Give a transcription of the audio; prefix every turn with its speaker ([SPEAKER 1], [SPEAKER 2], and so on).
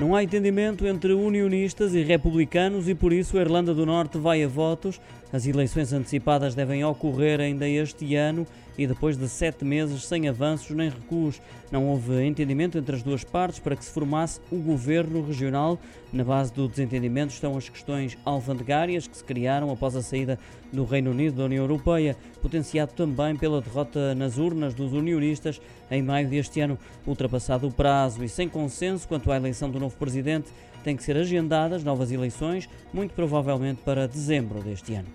[SPEAKER 1] Não há entendimento entre unionistas e republicanos e por isso a Irlanda do Norte vai a votos. As eleições antecipadas devem ocorrer ainda este ano e depois de sete meses sem avanços nem recuos. Não houve entendimento entre as duas partes para que se formasse o governo regional. Na base do desentendimento estão as questões alfandegárias que se criaram após a saída do Reino Unido da União Europeia, potenciado também pela derrota nas urnas dos unionistas em maio deste ano. Ultrapassado o prazo e sem consenso quanto à eleição do novo presidente, têm que ser agendadas novas eleições, muito provavelmente para dezembro deste ano.